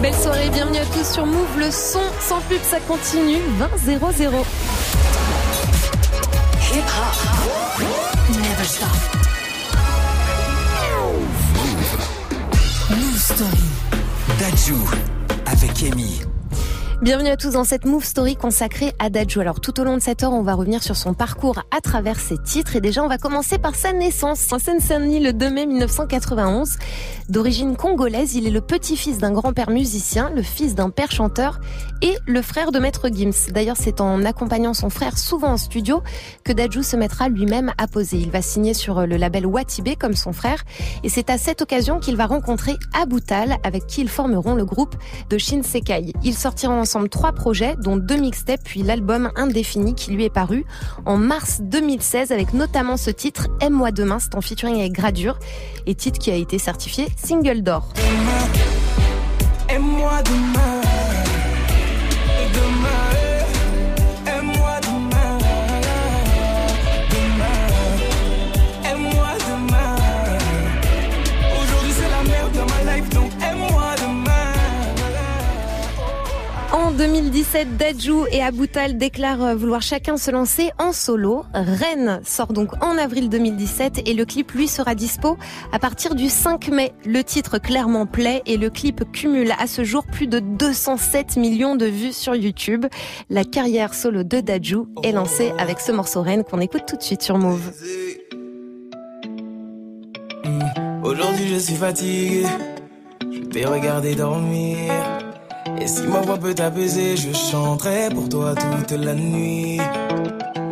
Belle soirée, bienvenue à tous sur Move. Le son sans pub, ça continue. 20 0 0. Hip hop. Never stop. Move Story. Dajou avec Amy. Bienvenue à tous dans cette Move Story consacrée à Dajou. Alors tout au long de cette heure, on va revenir sur son parcours à travers ses titres et déjà on va commencer par sa naissance. En Seine-Saint-Denis le 2 mai 1991. D'origine congolaise, il est le petit-fils d'un grand-père musicien, le fils d'un père chanteur et le frère de Maître Gims. D'ailleurs, c'est en accompagnant son frère souvent en studio que Dajou se mettra lui-même à poser. Il va signer sur le label Watibé comme son frère et c'est à cette occasion qu'il va rencontrer Aboutal avec qui ils formeront le groupe de Shinsekai. Ils sortiront trois projets, dont deux mixtapes, puis l'album Indéfini qui lui est paru en mars 2016 avec notamment ce titre Aime-moi demain, c'est en featuring avec Gradure et titre qui a été certifié single d'or. 2017, Dajou et Aboutal déclarent vouloir chacun se lancer en solo. Rennes sort donc en avril 2017 et le clip lui sera dispo à partir du 5 mai. Le titre clairement plaît et le clip cumule à ce jour plus de 207 millions de vues sur YouTube. La carrière solo de Dajou est lancée avec ce morceau Rennes qu'on écoute tout de suite sur Move. Aujourd'hui je suis fatigué, je vais regarder dormir. Et si ma voix peut t'apaiser, je chanterai pour toi toute la nuit.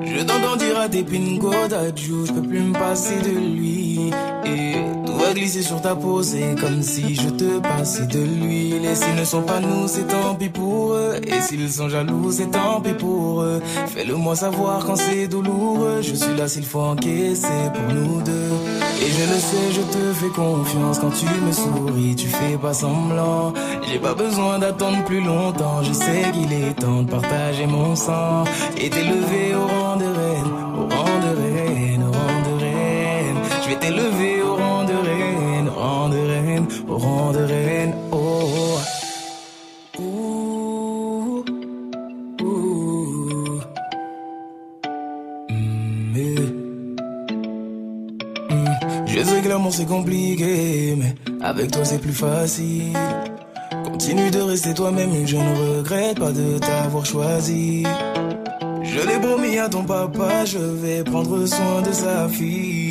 Je t'entends dire à tes pingo d'adjou, je peux plus me passer de lui. Va glisser sur ta peau, c'est comme si je te passais de l'huile. Et s'ils ne sont pas nous, c'est tant pis pour eux. Et s'ils sont jaloux, c'est tant pis pour eux. Fais-le moi savoir quand c'est douloureux. Je suis là s'il faut encaisser pour nous deux. Et je le sais, je te fais confiance quand tu me souris, tu fais pas semblant. J'ai pas besoin d'attendre plus longtemps, je sais qu'il est temps de partager mon sang et t'élever au rang de reine, au rang de reine, au rang de reine. Je vais t'élever de reine. Oh. Ouh. Ouh. Mm, eh. Mm. Je sais que l'amour c'est compliqué, mais avec toi c'est plus facile. Continue de rester toi-même, je ne regrette pas de t'avoir choisi. Je l'ai promis à ton papa, je vais prendre soin de sa fille.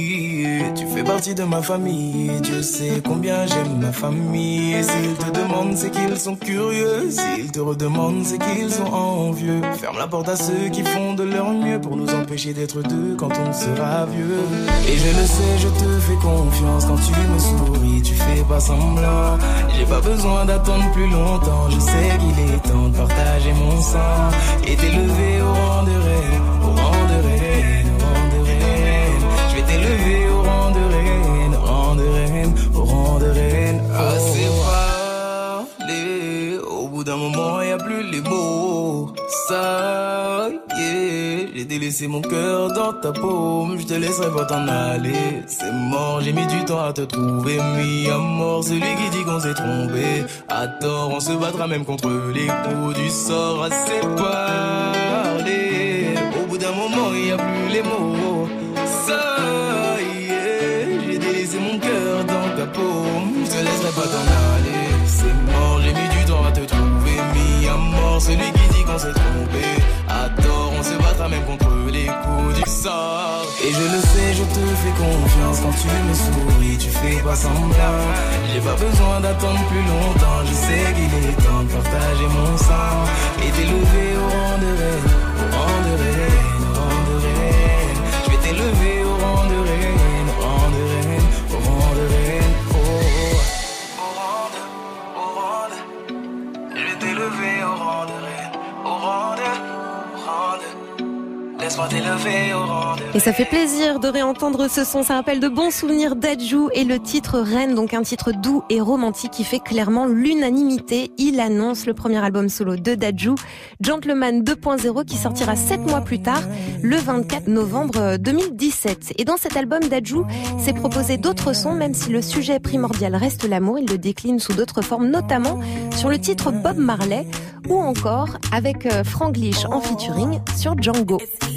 Tu fais partie de ma famille, Dieu sait combien j'aime ma famille. S'ils te demandent, c'est qu'ils sont curieux. S'ils te redemandent, c'est qu'ils sont envieux. Ferme la porte à ceux qui font de leur mieux pour nous empêcher d'être deux quand on sera vieux. Et je le sais, je te fais confiance quand tu me souris, tu fais pas semblant. J'ai pas besoin d'attendre plus longtemps, je sais qu'il est temps de partager mon sang et t'élever au rang de reine, au rang de reine. Assez parlé, au bout d'un moment y a plus les mots. Ça y est, j'ai délaissé mon cœur dans ta paume, je te laisserai pas t'en aller. C'est mort, j'ai mis du temps à te trouver, mis à mort celui qui dit qu'on s'est trompé. À tort, on se battra même contre les coups du sort. Assez parlé, au bout d'un moment y a plus les mots. Même contre les coups du sort. Et je le sais, je te fais confiance quand tu me souris, tu fais pas semblant. J'ai pas besoin d'attendre plus longtemps, je sais qu'il est temps de partager mon sang et t'élever au rang de reine, au rang de reine, au rang de reine. Je vais t'élever au rang de reine, Et ça fait plaisir de réentendre ce son. Ça rappelle de bons souvenirs d'Adju et le titre Reine, donc un titre doux et romantique qui fait clairement l'unanimité. Il annonce le premier album solo de Dadju, Gentleman 2.0, qui sortira sept mois plus tard, le 24 novembre 2017. Et dans cet album, Dadju s'est proposé d'autres sons, même si le sujet primordial reste l'amour. Il le décline sous d'autres formes, notamment sur le titre Bob Marley ou encore avec euh, Franglish en featuring sur Django.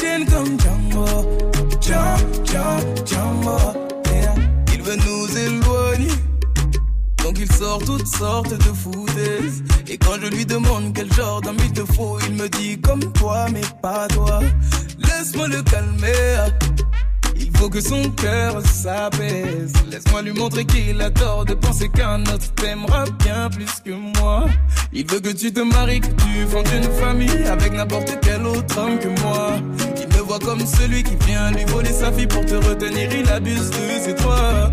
Comme Django, Django. Il veut nous éloigner. Donc il sort toutes sortes de foutaises. Et quand je lui demande quel genre d'homme il te faut, il me dit comme toi, mais pas toi. Laisse-moi le calmer. Faut que son cœur s'apaise. Laisse-moi lui montrer qu'il a tort de penser qu'un autre t'aimera bien plus que moi. Il veut que tu te maries, que tu fondes une famille avec n'importe quel autre homme que moi. Il me voit comme celui qui vient lui voler sa fille pour te retenir. Il abuse de c'est toi.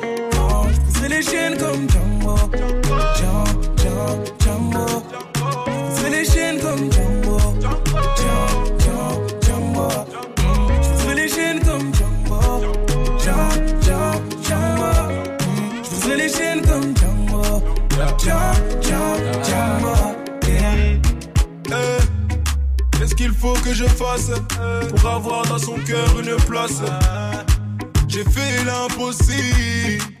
Les chaînes comme les chaînes comme. Mm. Je les chaînes comme Django, Django, Django. Je les chaînes comme Django, Django, Django, Qu'est-ce qu'il faut que je fasse pour avoir dans son cœur une place? J'ai fait l'impossible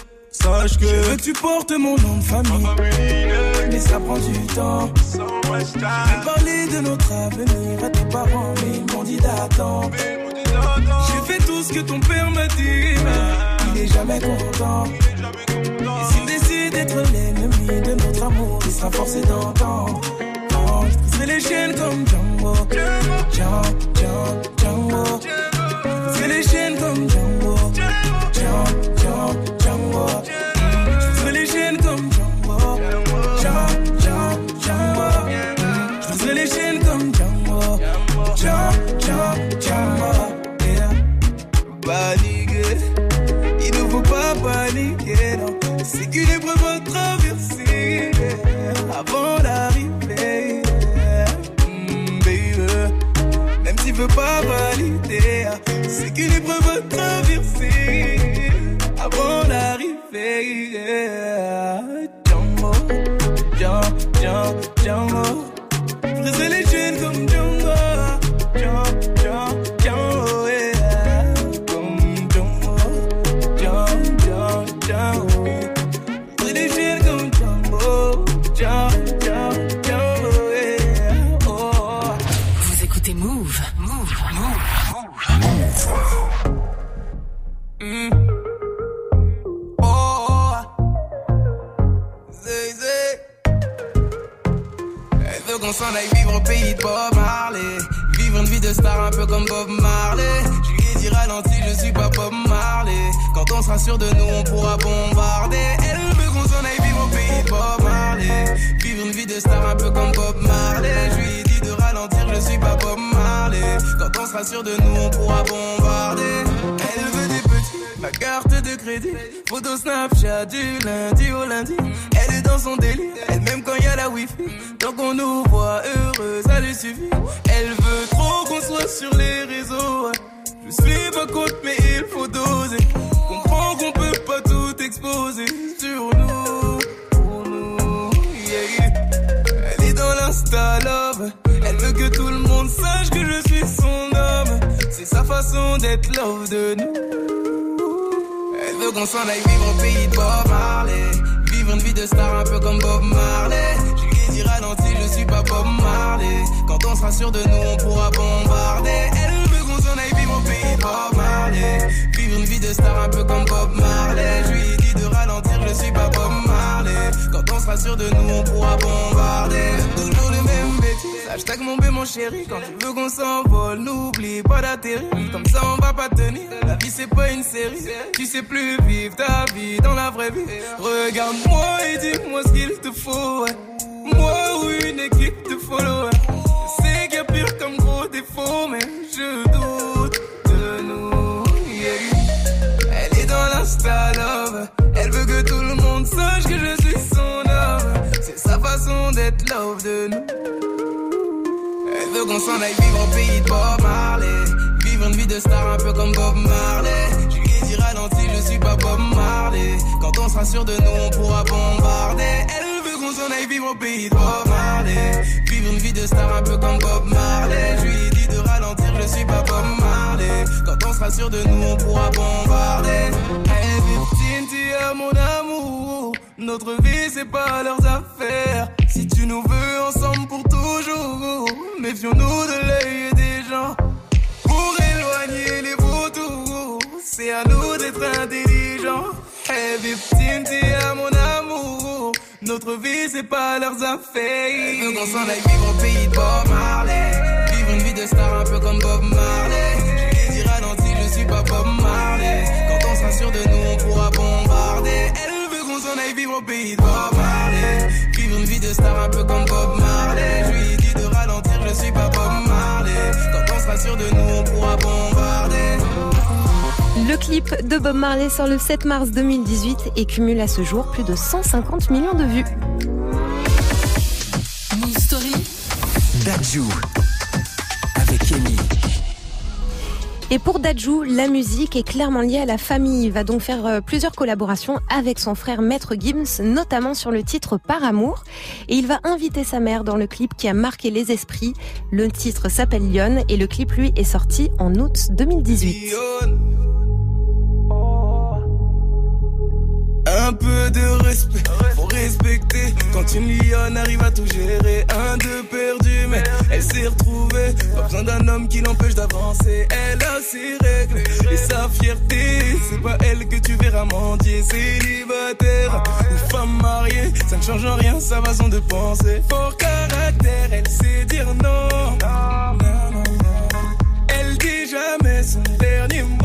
Sache que. Je veux que tu portes mon nom de famille, mais ça prend du temps. J'ai parlé de notre avenir à tes parents, mais ils m'ont dit d'attendre. J'ai fait tout ce que ton père m'a dit, mais il est jamais content. Et s'il décide d'être l'ennemi de notre amour, il sera forcé d'entendre. Oh, je briserai les chaînes comme Django, Django, Django, Django. Je briserai les chaînes comme Django, Écoutez Move. Move. Move. Oh, zé, zé. Elle veut qu'on s'en aille vivre au pays de Bob Marley. Vivre une vie de star un peu comme Bob Marley. Je lui ai dit ralenti, je suis pas Bob Marley. Quand on sera sûr de nous, on pourra bombarder. Elle veut qu'on s'en aille vivre au pays de Bob Marley. Vivre une vie de star un peu comme Bob Marley. On sera sûr de nous, on pourra bombarder. Elle veut des petits, ma carte de crédit. Photo Snapchat du lundi au lundi. Elle est dans son délire, elle même quand y a la wifi. Tant qu'on nous voit heureux, ça lui suffit. Elle veut trop qu'on soit sur les réseaux. Je suis pas contre, mais il faut doser. Comprends qu'on peut pas tout exposer sur nous. Elle est dans l'insta love. Elle veut que tout le monde sache que je suis son. C'est sa façon d'être love de nous. Elle veut qu'on s'en aille vivre au pays de Bob Marley. Vivre une vie de star un peu comme Bob Marley. Je lui ai dit ralenti, je suis pas Bob Marley. Quand on sera sûr de nous, on pourra bombarder. Elle veut qu'on s'en aille vivre au pays de Bob Marley. Vivre une vie de star un peu comme Bob Marley. De ralentir, je suis pas Bob Marley. Quand on sera sûr de nous, on pourra bombarder. Toujours les mêmes bêtises. Hashtag mon bé, mon chéri. Quand tu veux qu'on s'envole, n'oublie pas d'atterrir. Comme ça, on va pas tenir. La vie, c'est pas une série. Tu sais plus vivre ta vie dans la vraie vie. Regarde-moi et dis-moi ce qu'il te faut. ouais. Moi ou une équipe de followers. Sais qu'il y a pire comme gros défaut, mais je doute Elle veut qu'on s'en aille vivre au pays de Bob Marley. Vivre une vie de star un peu comme Bob Marley. Je lui ai dit ralenti, je suis pas Bob Marley. Quand on sera sûr de nous, on pourra bombarder. Elle veut qu'on s'en aille vivre au pays de Bob Marley. Vivre une vie de star un peu comme Bob Marley. Je lui ai dit de ralentir, je suis pas Bob Marley. Quand on sera sûr de nous, on pourra bombarder. Hey, victime, tu es mon amour. Notre vie, c'est pas leurs affaires. Si tu nous veux ensemble pour toujours, méfions-nous de l'œil des gens. Pour éloigner les vautours, c'est à nous d'être intelligents. Hey, victime, tu es mon amour. Notre vie, c'est pas leurs affaires. Elle veut qu'on s'en aille vivre au pays de Bob Marley. Vivre une vie de star un peu comme Bob Marley. Je lui dit ralenti, je suis pas Bob Marley. Quand on sera sûr de nous, on pourra bombarder. Elle veut qu'on s'en aille vivre au pays de Bob Marley. Vivre une vie de star un peu comme Bob Marley. Je lui ai dit de ralentir, je suis pas Bob Marley. Quand on sera sûr de nous, on pourra bombarder. Le clip de Bob Marley sort le 7 mars 2018 et cumule à ce jour plus de 150 millions de vues. Move Story. Dadju avec Amy. Et pour Dadju, la musique est clairement liée à la famille. Il va donc faire euh, plusieurs collaborations avec son frère Maître Gims, notamment sur le titre Par amour. Et il va inviter sa mère dans le clip qui a marqué les esprits. Le titre s'appelle Lyon et le clip, lui, est sorti en août 2018. Peu de respect, faut respecter. Quand une lionne arrive à tout gérer, un de perdu, mais elle s'est retrouvée. Pas besoin d'un homme qui l'empêche d'avancer. Elle a ses règles et sa fierté. C'est pas elle que tu verras mendier, célibataire ou femme mariée. Ça ne change en rien sa façon de penser. Fort caractère, elle sait dire non. Elle dit jamais son dernier mot.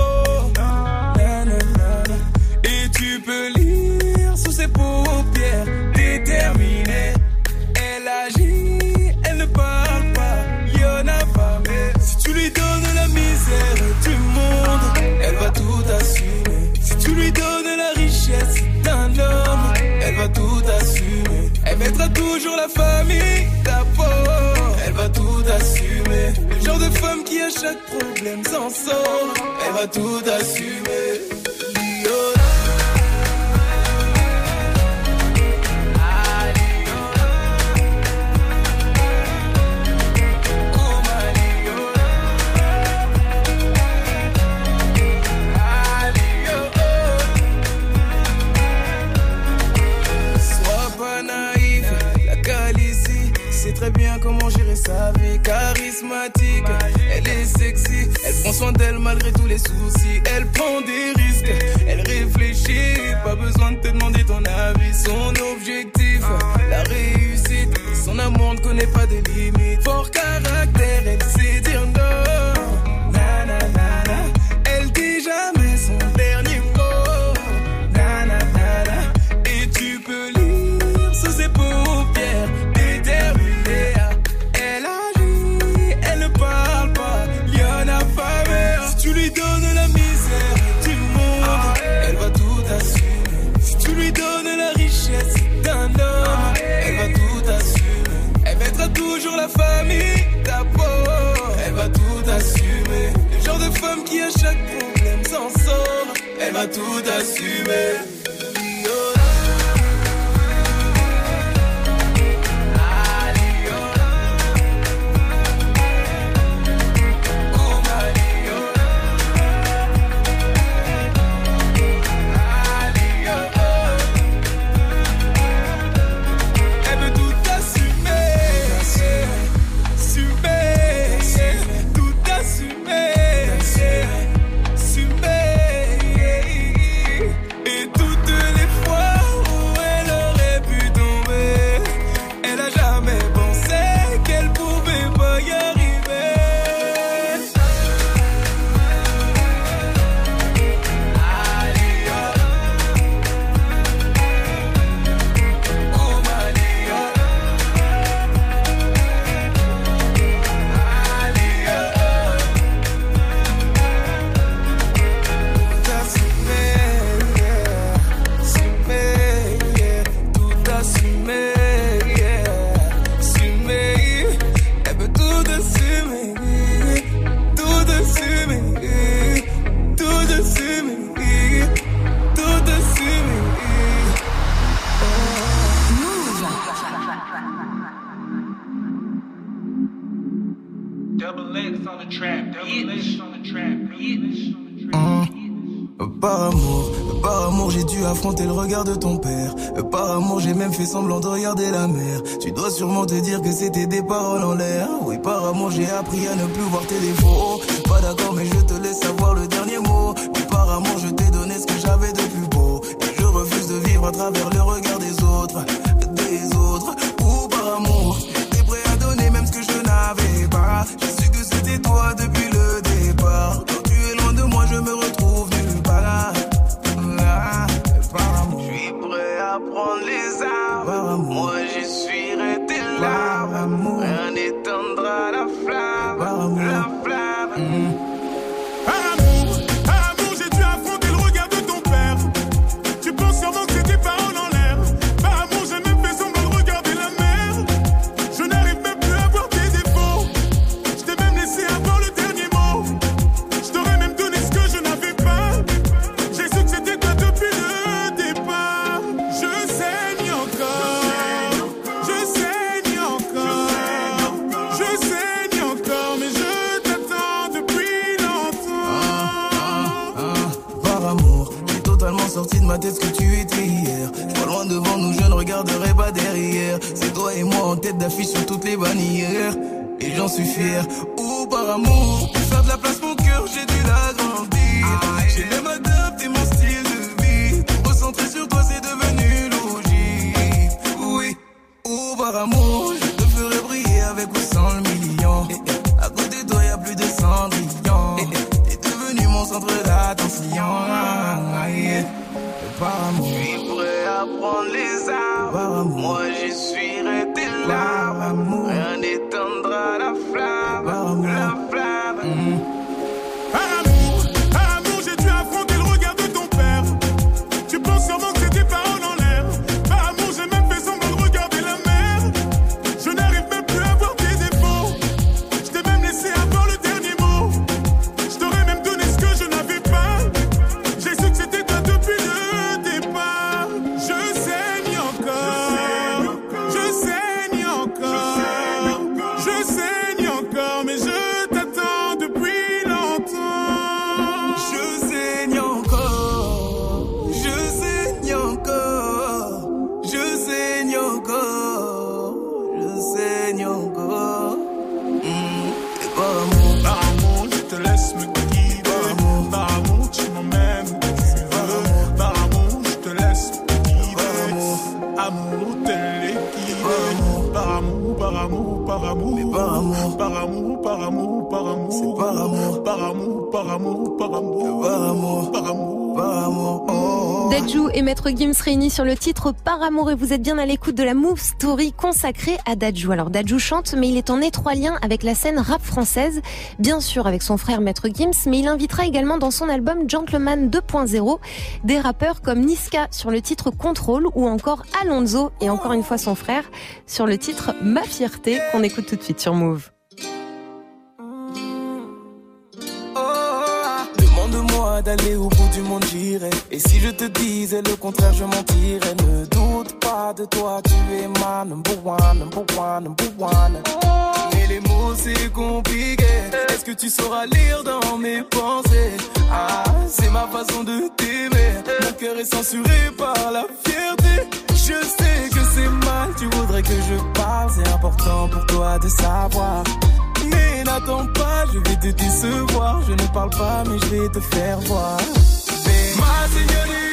Donnes la richesse d'un homme, elle va tout assumer. Elle mettra toujours la famille d'abord. Elle va tout assumer. Le genre de femme qui à chaque problème s'en sort. Elle va tout assumer. Lyon. Sa vie. Charismatique, elle est sexy, elle prend soin d'elle malgré tous les soucis. Elle prend des risques, elle réfléchit, pas besoin de te demander ton avis. Son objectif, la réussite, son amour ne connaît pas de limites. Fort caractère, elle sait dire non. tout assumer. affronter le regard de ton père. Par amour, j'ai même fait semblant de regarder la mer. Tu dois sûrement te dire que c'était des paroles en l'air. Oui, par amour, j'ai appris à ne plus voir tes défauts. Pas d'accord, mais je te laisse avoir le dernier mot. Par amour, je t'ai donné ce que j'avais de plus beau. Et je refuse de vivre à travers le regard des autres. Des autres, ou par amour, t'es prêt à donner même ce que je n'avais pas. J'ai su que c'était toi depuis. Sur le titre Par amour et vous êtes bien à l'écoute de la Move Story consacrée à Dadju. Alors Dadju chante mais il est en étroit lien avec la scène rap française, bien sûr avec son frère Maître Gims, mais il invitera également dans son album Gentleman 2.0 des rappeurs comme Niska sur le titre Control ou encore Alonso et encore une fois son frère sur le titre Ma fierté qu'on écoute tout de suite sur Move. Demande-moi d'aller Et si je te disais le contraire, je mentirais. Ne doute pas de toi, tu es ma number one, number one, number one. Mais les mots, c'est compliqué. Est-ce que tu sauras lire dans mes pensées? Ah, c'est ma façon de t'aimer. Mon cœur est censuré par la fierté. Je sais que c'est mal, tu voudrais que je parle. C'est important pour toi de savoir. Mais n'attends pas, je vais te décevoir. Je ne parle pas, mais je vais te faire voir. Mais ma señorita,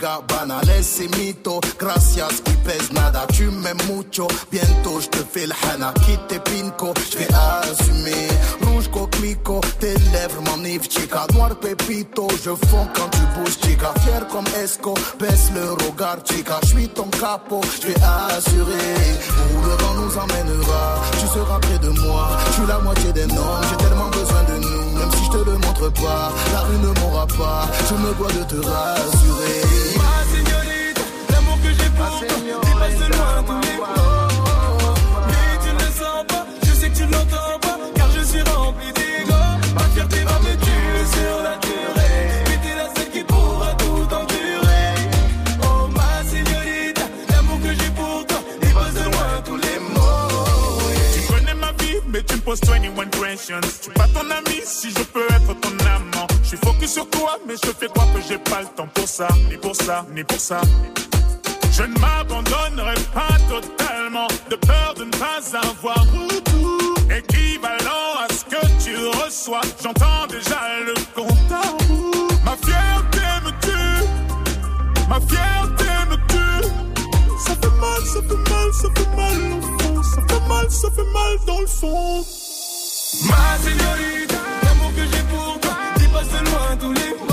Llega, banales y mito. Gracias y pes nada, tu m'aimes mucho. Bientôt je te fais le hana, quitte pinko, je vais assumer. Rouge coquelicot, tes lèvres m'enivrent, chica. Noir pépito, je fonds quand tu bouges, chica. Fier comme Esco, baisse le regard, chica. Je suis ton capot, je vais assurer. Où le vent nous emmènera, tu seras près de moi. Je suis la moitié des normes, j'ai tellement besoin de nous. Même si je te le montre pas, la rue ne m'aura pas. Je me dois de te rassurer. Tu ne sens pas, je sais que tu ne l'entends pas, car je suis rempli d'ego. Ma fierté va me tuer sur la durée. Mais t'es la seule qui pourra tout endurer. Oh ma señorita, l'amour que j'ai pour toi dépasse de loin tous les mots. Tu connais ma vie, mais tu me poses 21 questions. Suis pas ton ami si je peux être ton amant. Je suis focus sur toi, mais je fais croire que j'ai pas le temps pour ça, ni pour ça, ni pour ça. Je ne m'abandonnerai pas totalement, de peur de ne pas avoir retour équivalent à ce que tu reçois. J'entends déjà le compte à. Ma fierté me tue, ma fierté me tue. Ça fait mal, ça fait mal, ça fait mal au fond. Ça fait mal, ça fait mal dans le fond. Ma señorita, l'amour que j'ai pour toi dépasse de loin tous les mots.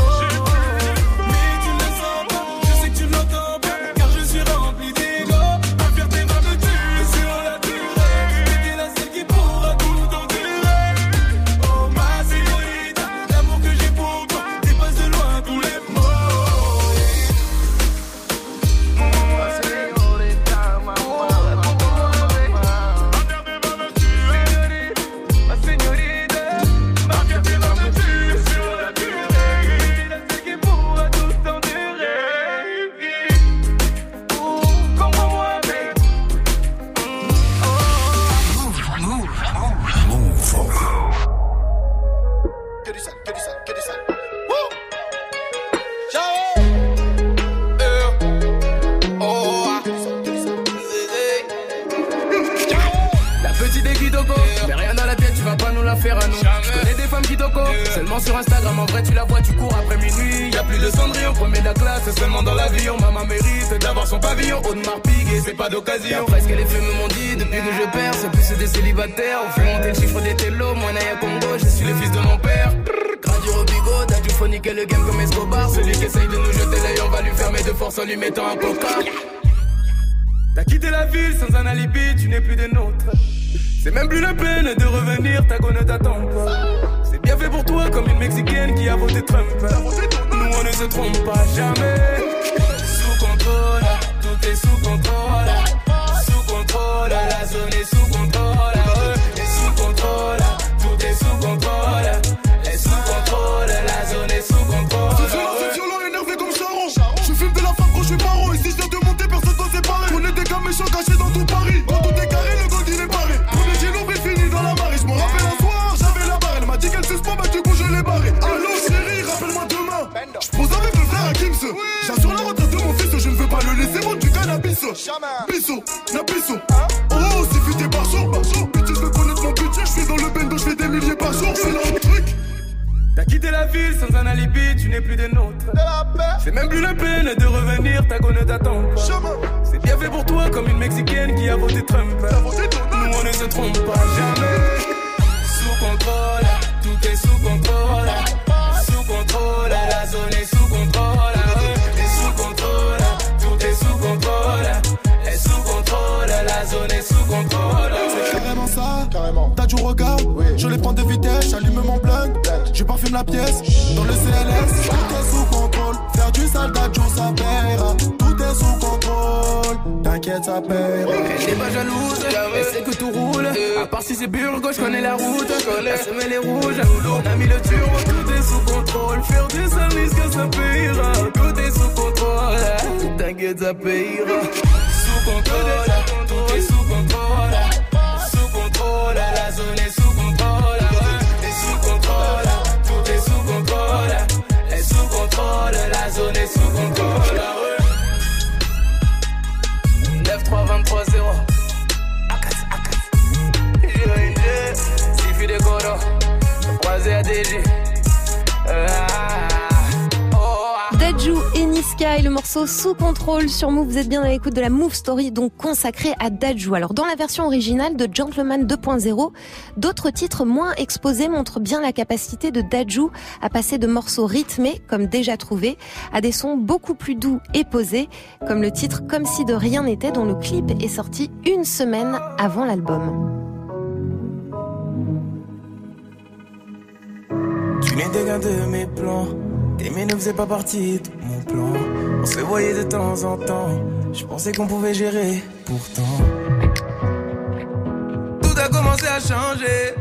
C'est même plus ça paiera. Elle n'est pas jalouse, elle sait que tout roule. À part si c'est Burgo, je connais la route. Elle se met les rouges, on a mis le turbo, tout est sous contrôle. Faire du sale risque, ça payera. Tout est sous contrôle, t'inquiète, ça payera. Sous contrôle, tout est sous contrôle. Ah, oh, ah. Daju et Niska le morceau Sous contrôle sur Move. Vous êtes bien à l'écoute de la Move Story, donc consacrée à Daju. Alors, dans la version originale de Gentleman 2.0, d'autres titres moins exposés montrent bien la capacité de Daju à passer de morceaux rythmés, comme déjà trouvé, à des sons beaucoup plus doux et posés, comme le titre Comme si de rien n'était, dont le clip est sorti une semaine avant l'album. N'étais qu'un de mes plans. T'aimer ne faisait pas partie de mon plan. On se voyait de temps en temps. Je pensais qu'on pouvait gérer, pourtant. Tout a commencé à changer.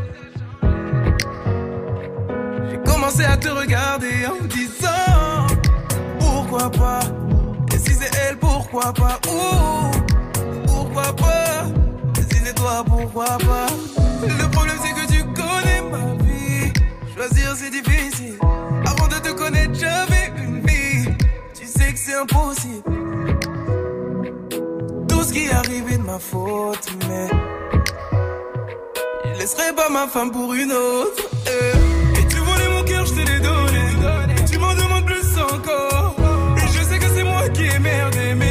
J'ai commencé à te regarder en me disant Pourquoi pas? Et si c'est elle, pourquoi pas? Ouh, Pourquoi pas? Et si c'est toi, pourquoi pas? Le problème c'est que tu connais ma vie. Choisir c'est difficile. Avant de te connaître, j'avais une vie. Tu sais que c'est impossible. Tout ce qui est arrivé de ma faute, mais je laisserai pas ma femme pour une autre. eh. Et tu voulais mon cœur, je te l'ai donné. Tu m'en demandes plus encore. Et je sais que c'est moi qui ai merdé, mais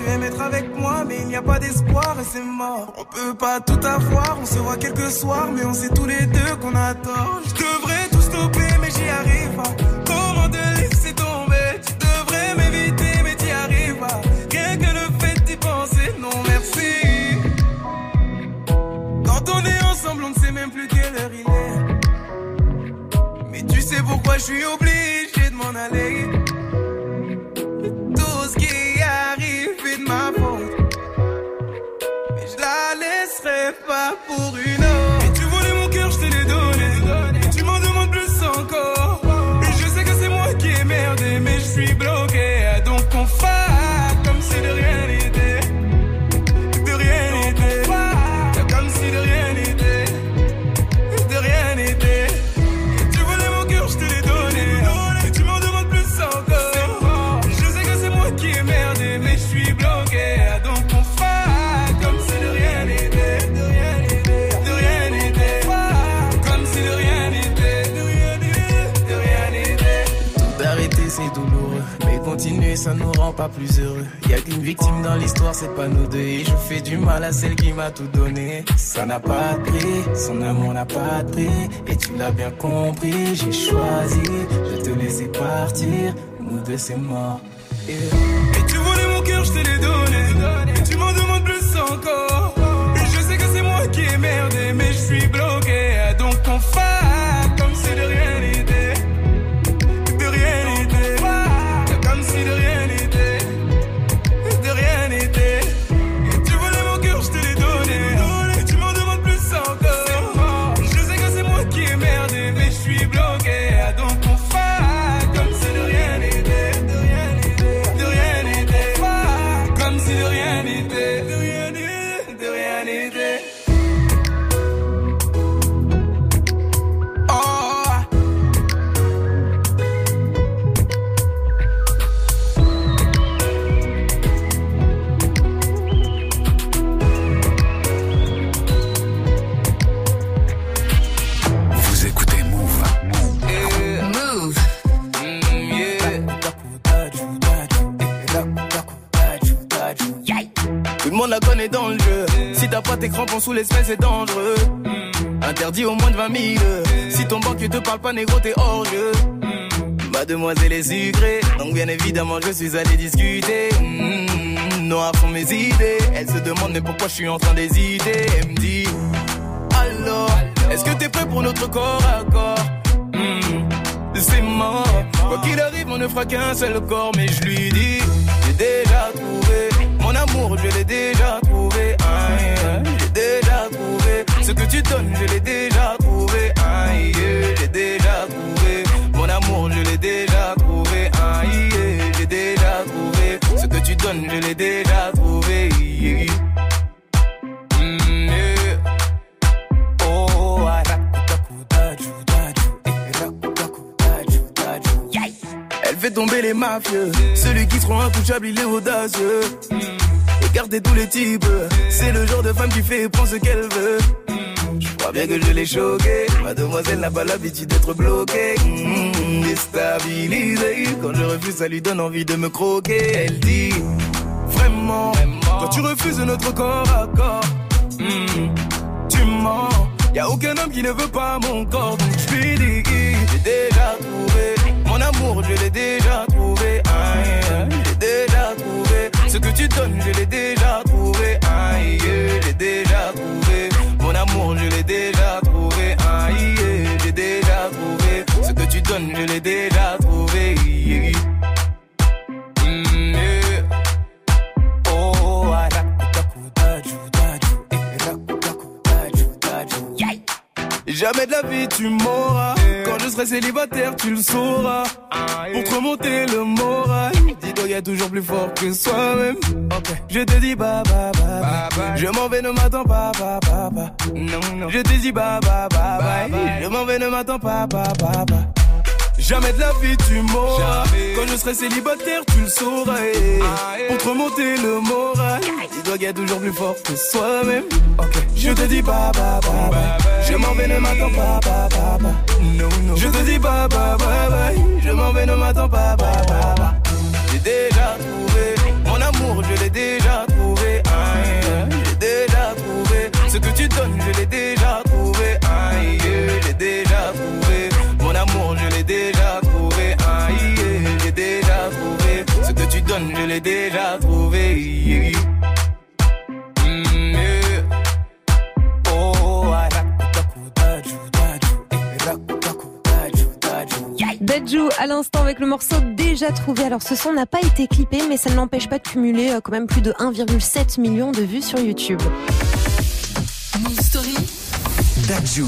tu aimes être avec moi, mais il n'y a pas d'espoir et c'est mort. On peut pas tout avoir, on se voit quelques soirs, mais on sait tous les deux qu'on a tort. Je devrais tout stopper, mais j'y arrive pas. Comment te laisser tomber? Tu devrais m'éviter, mais t'y arrives pas. Rien que le fait d'y penser, non merci. Quand on est ensemble, on ne sait même plus quelle heure il est. Mais tu sais pourquoi je suis obligé de m'en aller. Pas pour une ça nous rend pas plus heureux. Y a qu'une victime dans l'histoire, c'est pas nous deux. Et je fais du mal à celle qui m'a tout donné. Ça n'a pas de prix, son amour n'a pas de prix. Et tu l'as bien compris, j'ai choisi de te laisser partir. Nous deux, c'est mort. Et, tu voulais mon cœur, je te l'ai donné. Et tu m'en demandes plus encore. Et je sais que c'est moi qui ai merdé, mais je suis bloqué. Parle pas négro, t'es hors jeu. Mm. Mademoiselle est sucrée, donc bien évidemment je suis allé discuter. Mm. Noir sont mes idées. Elle se demande mais pourquoi je suis en train d'hésiter? Elle me dit alors, est-ce que t'es prêt pour notre corps à corps? Hmm, C'est mort. Quoi qu'il arrive, on ne fera qu'un seul corps, mais je lui dis j'ai déjà trouvé mon amour, je l'ai déjà trouvé. Aïe, J'ai déjà trouvé ce que tu donnes, je l'ai déjà trouvé. Mafieux. Celui qui se rend intouchable, il est audacieux. Et gardez tous les types. C'est le genre de femme qui fait et ce qu'elle veut. Je crois bien que je l'ai choquée. Mademoiselle n'a pas l'habitude d'être bloquée. Mmh, déstabilisée. Quand je refuse, ça lui donne envie de me croquer. Elle dit Vraiment, quand tu refuses notre corps à corps, mmh, tu mens. Y a aucun homme qui ne veut pas mon corps. Je lui dis J'ai déjà trouvé mon amour, je l'ai déjà que tu donnes, je l'ai déjà trouvé. Aïe, j'ai déjà trouvé mon amour, je l'ai déjà trouvé. Aïe, j'ai déjà trouvé ce que tu donnes, je l'ai déjà trouvé. Jamais de la vie tu m'auras. Serai célibataire, tu le sauras. Pour te remonter le moral. Dis-toi, y a toujours plus fort que soi-même. Je te dis bye bye bye. bye. Je m'en vais, ne m'attends pas, pas, pas, pas. Non, non. Je te dis bye bye bye. bye. Je m'en vais, ne m'attends pas, pas, pas, pas. Jamais de la vie tu m'auras. Quand je serai célibataire, tu le sauras. Pour te remonter le moral. Dis-toi qu'il y a toujours plus fort que soi-même. Je te dis bye bye bye bye. Je m'en vais, ne m'attends pas. Je te dis bye bye bye bye. Je m'en vais, ne m'attends pas. Dadju à l'instant avec le morceau déjà trouvé. Alors ce son n'a pas été clippé, mais ça ne l'empêche pas de cumuler euh, quand même plus de 1,7 million de vues sur YouTube. Move Story. Dadju.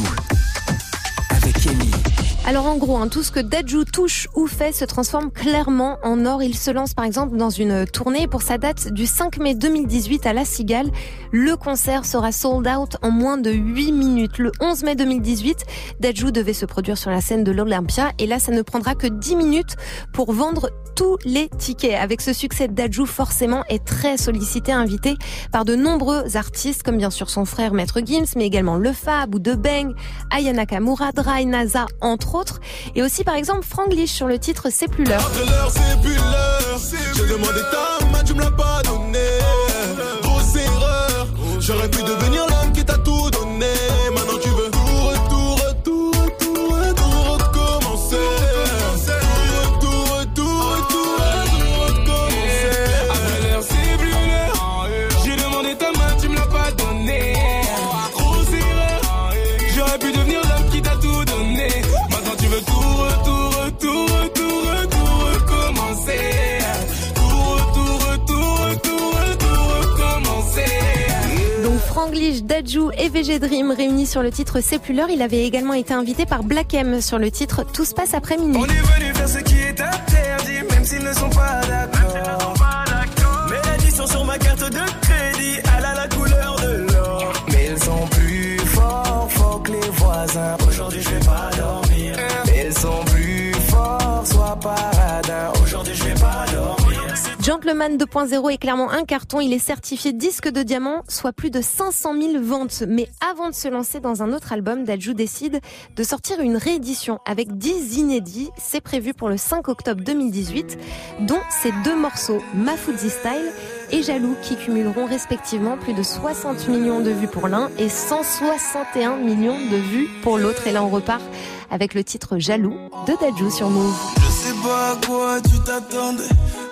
Alors en gros, hein, tout ce que Dadju touche ou fait se transforme clairement en or. Il se lance par exemple dans une tournée pour sa date du 5 mai 2018 à La Cigale. Le concert sera sold out en moins de 8 minutes. Le 11 mai 2018, Dadju devait se produire sur la scène de l'Olympia et là, ça ne prendra que 10 minutes pour vendre tous les tickets. Avec ce succès, Dadju forcément est très sollicité, invité par de nombreux artistes comme bien sûr son frère Maître Gims, mais également Le Fab ou The Bang, Aya Nakamura, Dry Nasa, entre Et aussi par exemple Frank Lich sur le titre C'est plus l'heure. Lich, Dadju et VG Dream réunis sur le titre C'est plus l'heure. Il avait également été invité par Black M sur le titre Tout se passe après minuit. On est venu faire ce qui est interdit, même s'ils ne sont pas d'accord. Mais l'addition sur ma carte de crédit, elle a la couleur de l'or. Mais ils sont plus forts, forts que les voisins. Aujourd'hui, je vais pas dormir. Mais ils sont plus forts, sois paradin. Gentleman 2.0 est clairement un carton. Il est certifié disque de diamant, soit plus de 500 000 ventes. Mais avant de se lancer dans un autre album, Dadju décide de sortir une réédition avec 10 inédits. C'est prévu pour le 5 octobre 2018, dont ces deux morceaux, Mafudzi Style et Jaloux qui cumuleront respectivement plus de 60 millions de vues pour l'un et 161 millions de vues pour l'autre. Et là on repart avec le titre Jaloux de Dajou sur Move. Je sais pas à quoi tu t'attendais.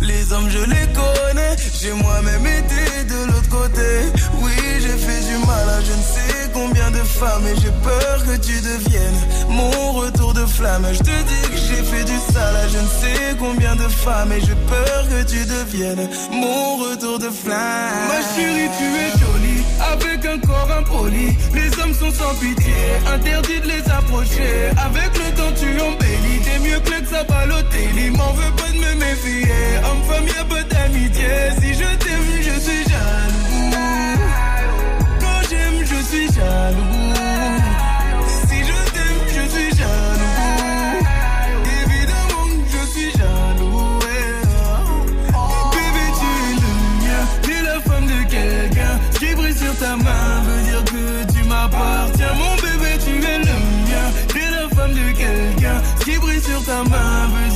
Les hommes, je les connais. J'ai moi-même été de l'autre côté. Oui, j'ai fait du mal à je ne sais combien de femmes. Et j'ai peur que tu deviennes mon retour de flamme. Je te dis que j'ai fait du sale à je ne sais combien de femmes. Et j'ai peur que tu deviennes mon retour de flamme. Ma chérie, tu es jolie, avec un corps impoli. Les hommes sont sans pitié, interdit de les approcher. Avec le temps, tu embellis, t'es mieux que le Balotelli. M'en veux pas de me méfier, homme, femme, y'a pas d'amitié. Si je t'aime, je suis jaloux. Quand j'aime, je suis jaloux. Si je t'aime, je suis jaloux. Évidemment, je suis jaloux. Bébé, tu es le mien, t'es la femme de quelqu'un. Ce qui brille sur ta main veut dire que tu m'appartiens. Mon bébé, tu es le mien, t'es la femme de quelqu'un. Ce qui brille sur ta main veut dire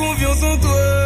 Confiance en toi.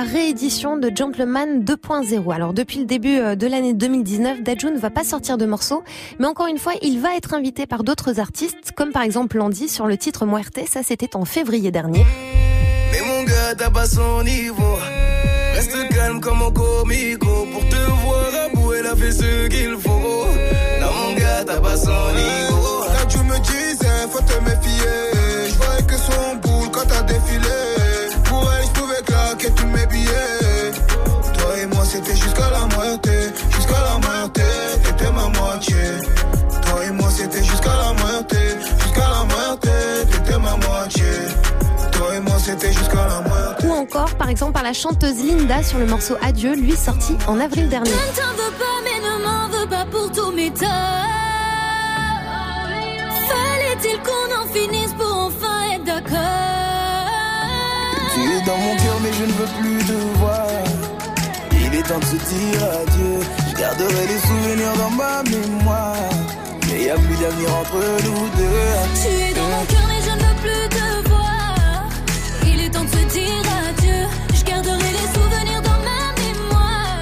La réédition de Gentleman 2.0. Alors depuis le début euh, de l'année 2019, Dajou ne va pas sortir de morceaux, mais encore une fois, il va être invité par d'autres artistes, comme par exemple Landy sur le titre Muerte, ça c'était en février dernier. Mais mon gars, t'as pas son niveau. Reste calme comme un comico. Pour te voir à bout, elle a fait ce qu'il faut. Non, mon gars, t'as pas son niveau. Là, tu me disais, faut te méfier. Je voyais que son boule quand t'as défilé. Billets. Toi et moi, c'était jusqu'à la moitié. Jusqu'à la moitié, t'étais ma moitié. Toi et moi, c'était jusqu'à la moitié. Jusqu'à la moitié, t'étais ma moitié. Toi et moi, c'était jusqu'à la moitié. Ou encore, par exemple, par la chanteuse Linda sur le morceau Adieu, lui sorti en avril dernier. Je ne t'en veux pas, mais ne m'en veux pas pour tous mes torts. Fallait-il qu'on en finisse pour enfin être d'accord? Tu es dans mon cœur, mais je ne veux plus te voir. Il est temps de se dire adieu. Je garderai les souvenirs dans ma mémoire. Mais y a plus d'avenir entre nous deux. Tu es dans mon cœur, mais je ne veux plus te voir. Il est temps de se dire adieu. Je garderai les souvenirs dans ma mémoire.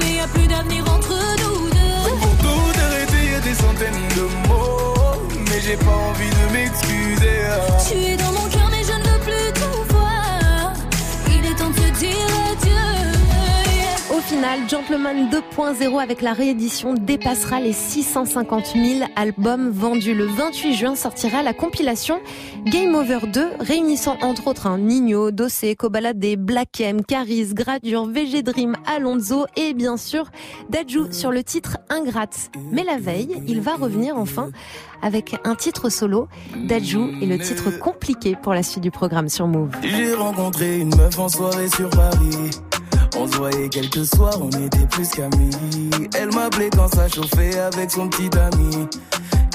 Mais y a plus d'avenir entre nous deux. Pour tout arrêter, des centaines de mots. Mais j'ai pas envie de m'excuser. Tu es dans mon cœur, Au final, Gentleman 2.0 avec la réédition dépassera les 650 000 albums vendus. Le 28 juin sortira la compilation Game Over 2, réunissant entre autres un Nino, Dossé, Kobalade, Black M, Caris, Gradure, VG Dream, Alonso et bien sûr Dajou sur le titre Ingrate. Mais la veille, il va revenir enfin avec un titre solo. Dajou et le titre compliqué pour la suite du programme sur Move. J'ai rencontré une meuf en soirée sur Paris. On se voyait quelques soirs, on était plus qu'amis. Elle m'appelait quand ça chauffait avec son petit ami.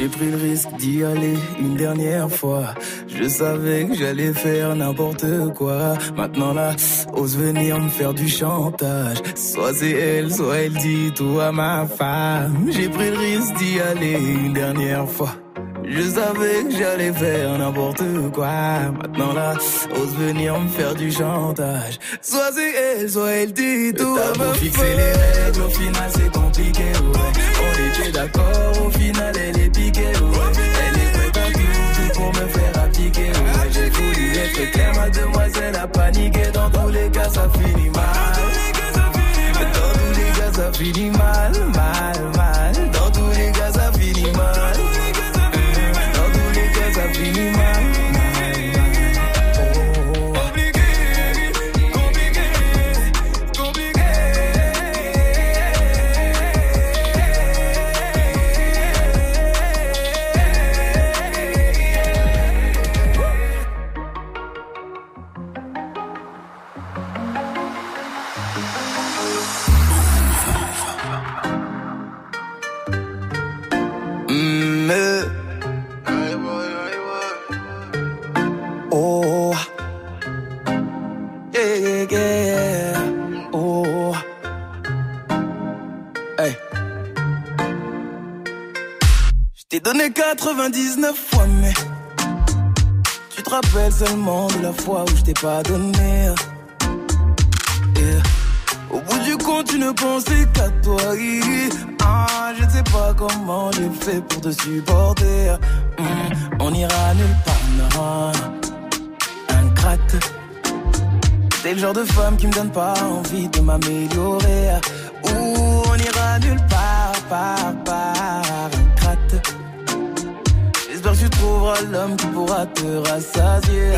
J'ai pris le risque d'y aller une dernière fois. Je savais que j'allais faire n'importe quoi. Maintenant là, ose venir me faire du chantage. Soit c'est elle, soit elle dit tout à ma femme. J'ai pris le risque d'y aller une dernière fois. Je savais que j'allais faire n'importe quoi. Maintenant là, ose venir me faire du chantage. Soit c'est elle, soit elle dit tout à ma fixer les règles, au final c'est compliqué, ouais. Était d'accord, au final elle est piquée. Elle est prête à tout pour me faire appliquer, ouais. J'ai voulu être clair, ma demoiselle a paniqué. Dans tous les cas, ça finit mal. Dans tous les cas, ça finit mal, mal, mal. Je t'ai donné 99 fois, mais tu te rappelles seulement de la fois où je t'ai pas donné. Au bout du compte, tu ne pensais qu'à toi. Ah, je ne sais pas comment j'ai fait pour te supporter. Hmm, on ira nulle part, non. Ingrate. T'es le genre de femme qui me donne pas envie de m'améliorer. Ouh, on ira nulle part, que tu trouveras l'homme qui pourra te rassasier.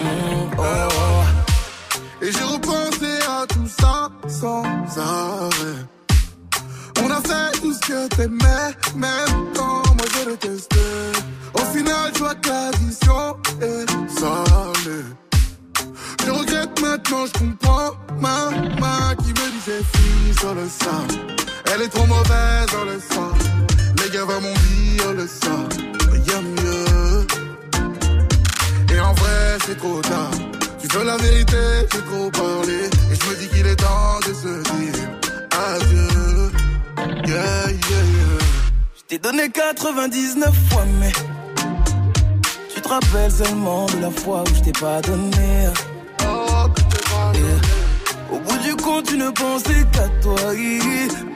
Hmm, oh, oh. Et j'ai repensé à tout ça sans arrêt. On a fait tout ce que t'aimais, même quand moi je détestais. Au final, je vois que l'addition est salée. Je regrette maintenant, je comprends ma main qui me disait fille sur le sang. Elle est trop mauvaise, on le sent. Les gars va mon vie, on le sent. C'est trop tard. Tu veux la vérité, j'ai trop parlé. Et je me dis qu'il est temps de se dire adieu. Yeah. Je t'ai donné 99 fois, mais tu te rappelles seulement de la fois où je t'ai pas donné. Oh. Au bout du compte, tu ne pensais qu'à toi.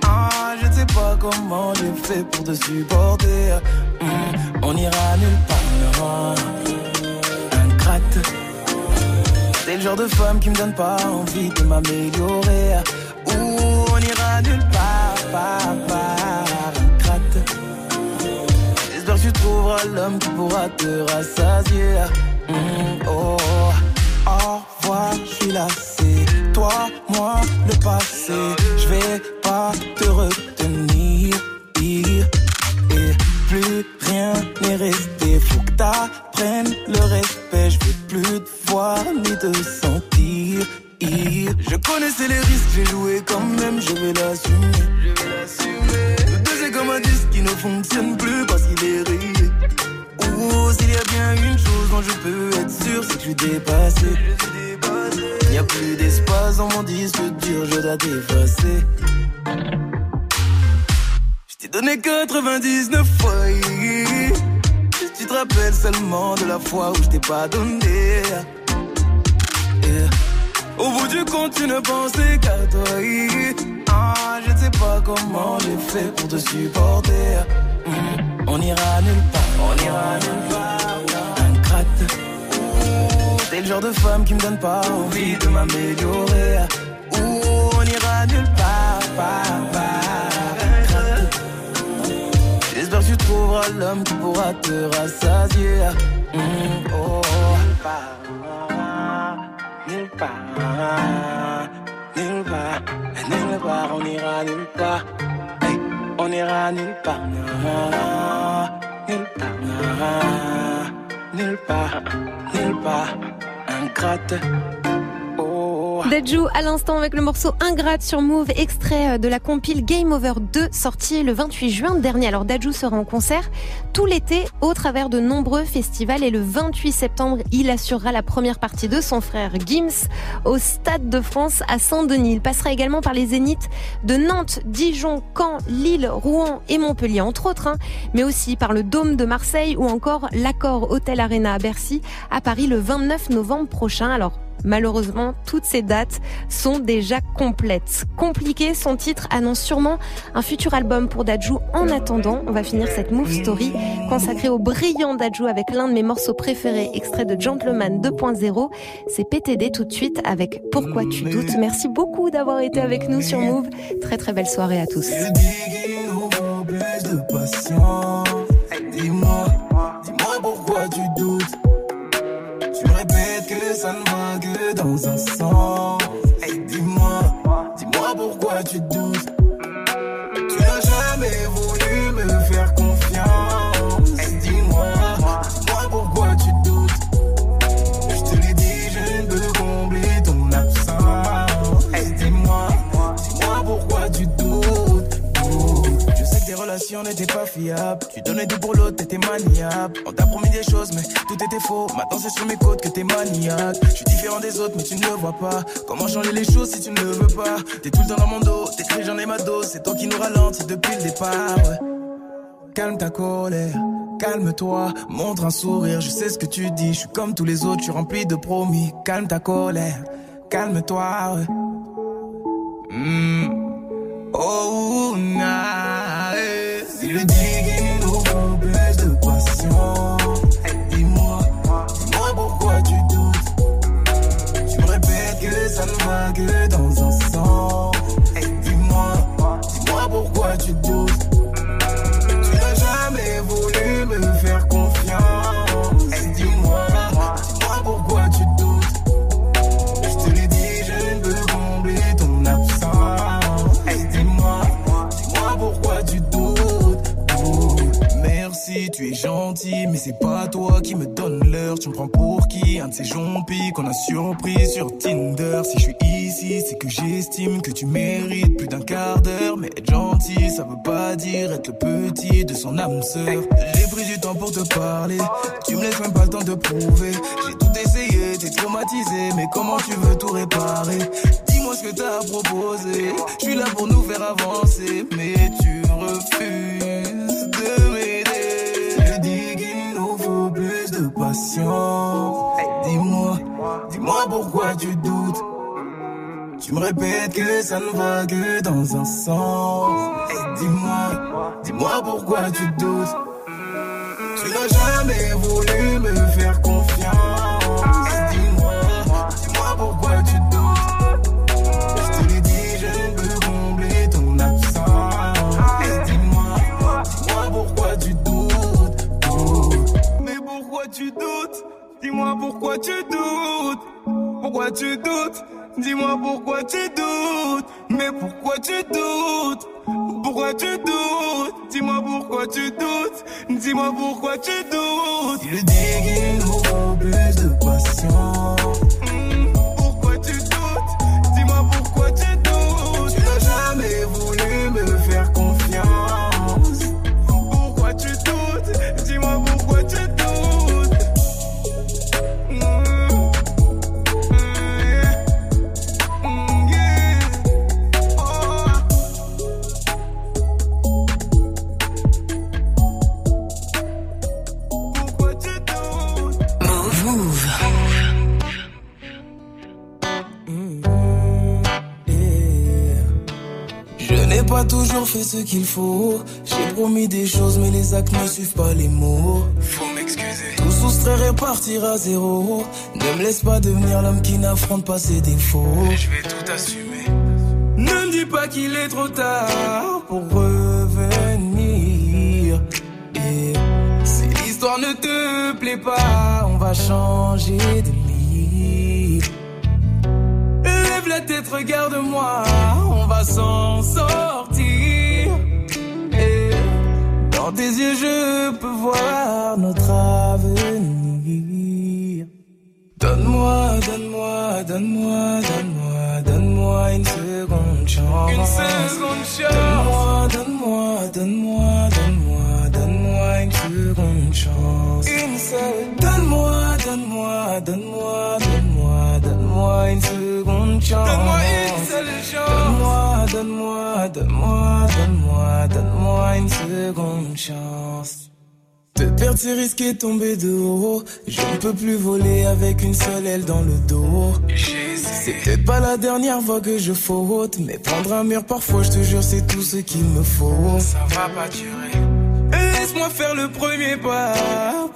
Ah, je sais pas comment j'ai fait pour te supporter. Hmm, on ira nulle part, T'es le genre de femme qui me donne pas envie de m'améliorer. Ouh, on ira nulle part, part, part. Ingrate. J'espère que tu trouveras l'homme qui pourra te rassasier. Hmm, oh, au revoir, je suis lassé. Toi, moi, le passé, je vais pas te sur Move, extrait euh, de la compile Game Over 2 sorti le 28 juin dernier. Alors Dajou sera en concert tout l'été au travers de nombreux festivals et le 28 septembre, il assurera la première partie de son frère Gims au Stade de France à Saint-Denis. Il passera également par les zéniths de Nantes, Dijon, Caen, Lille, Rouen et Montpellier entre autres, hein, mais aussi par le Dôme de Marseille ou encore l'Accord Hôtel Arena à Bercy à Paris le 29 novembre prochain. Alors Malheureusement, toutes ces dates sont déjà complètes. Compliqué, son titre annonce sûrement un futur album pour Dajou. En attendant, on va finir cette Move Story consacrée au brillant Dajou avec l'un de mes morceaux préférés, extrait de Gentleman 2.0. C'est PTD tout de suite avec Pourquoi tu doutes. Merci beaucoup d'avoir été avec nous sur Move. Très très belle soirée à tous. Dis-moi, dis-moi pourquoi dans un sens. Hey, dis-moi, dis-moi pourquoi tu doutes. N'étaient pas fiables. Tu donnais tout pour l'autre, t'étais maniable. On t'a promis des choses, mais tout était faux. Maintenant c'est sur mes côtes que t'es maniaque. Je suis différent des autres, mais tu ne vois pas. Comment changer les choses si tu ne veux pas? T'es tout le temps dans mon dos, t'écris j'en ai ma dose. C'est toi qui nous ralentis depuis le départ. Calme ta colère, calme-toi, montre un sourire. Je sais ce que tu dis, je suis comme tous les autres, je suis rempli de promis. Calme ta colère, calme-toi. Hmm. Oh, nah, mais c'est pas toi qui me donne l'heure. Tu me prends pour qui? Un de ces jompis qu'on a surpris sur Tinder. Si je suis ici, c'est que j'estime que tu mérites plus d'un quart d'heure. Mais être gentil, ça veut pas dire être le petit de son âme sœur. J'ai pris du temps pour te parler, tu me laisses même pas le temps de prouver. J'ai tout essayé, t'es traumatisé, mais comment tu veux tout réparer? Dis-moi ce que t'as proposé. Je suis là pour nous faire avancer, mais tu refuses Dis-moi, dis-moi pourquoi tu doutes. Tu me répètes que ça ne va que dans un sens. Dis-moi, dis-moi pourquoi tu doutes. Tu n'as jamais voulu me faire Dis-moi pourquoi tu doutes. Pourquoi tu doutes? Dis-moi pourquoi tu doutes. Mais pourquoi tu doutes? Pourquoi tu doutes? Dis-moi pourquoi tu doutes. Dis-moi pourquoi tu doutes. Digue nous faut plus de patience. Toujours fait ce qu'il faut. J'ai promis des choses, mais les actes ne suivent pas les mots. Faut m'excuser. Tout soustraire et partir à zéro. Ne me laisse pas devenir l'homme qui n'affronte pas ses défauts. Je vais tout assumer. Ne me dis pas qu'il est trop tard pour revenir. Et si l'histoire ne te plaît pas, on va changer de lit. Lève la tête, regarde-moi, va s'en sortir. Et dans tes yeux, je peux voir notre avenir. Donne-moi, donne-moi, donne-moi, donne-moi, donne-moi une seconde chance. Une seconde chance. Donne-moi, donne-moi, donne-moi, donne-moi, donne-moi une seconde chance. Une seule. Donne-moi, donne-moi, donne-moi, donne-moi, donne-moi une seconde chance. Donne-moi une seule chance. Donne-moi, donne-moi, donne-moi, donne-moi, une seconde chance. Te perdre, c'est risquer tomber de haut. Je ne peux plus voler avec une seule aile dans le dos. C'est peut-être pas la dernière fois que je faute, mais prendre un mur parfois, je te jure, c'est tout ce qu'il me faut. Ça va pas durer. Laisse-moi faire le premier pas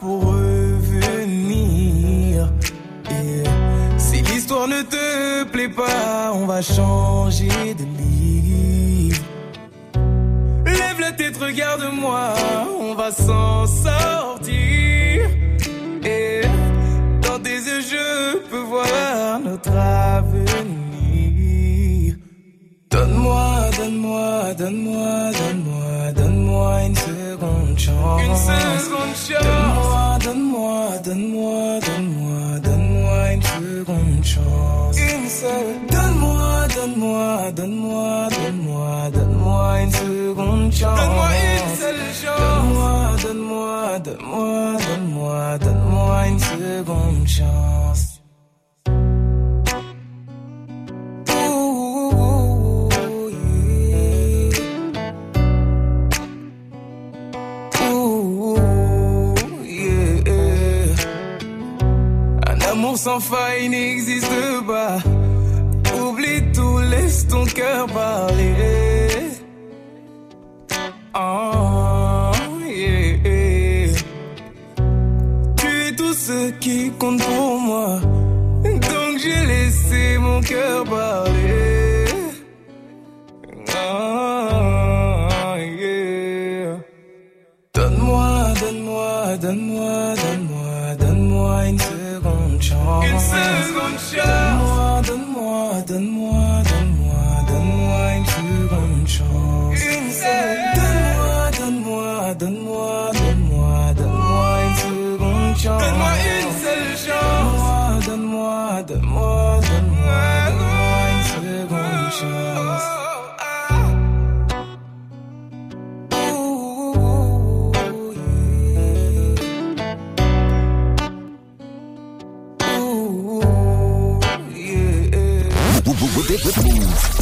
pour revenir. Et si l'histoire ne te plaît pas, on va changer de livre. La tête, regarde-moi, on va s'en sortir. Et dans tes yeux, je peux voir notre avenir. Donne-moi, donne-moi, donne-moi, donne-moi, donne-moi une seconde chance. Une seconde chance. Donne-moi, donne-moi, donne-moi, donne-moi, donne-moi une seconde chance. Une seule. Donne-moi, donne-moi, donne-moi, donne-moi, seconde chance. Donne-moi une seule chance. Donne-moi, donne-moi, donne-moi, donne-moi, donne-moi une seconde chance. Un amour sans faille n'existe pas. Oublie tout, laisse ton cœur parler. Oh, yeah. Tu es tout ce qui compte pour moi. Donc j'ai laissé mon cœur parler. Oh, yeah. Donne-moi, donne-moi, donne-moi, donne-moi, donne-moi une seconde chance. Une seconde chance. Move.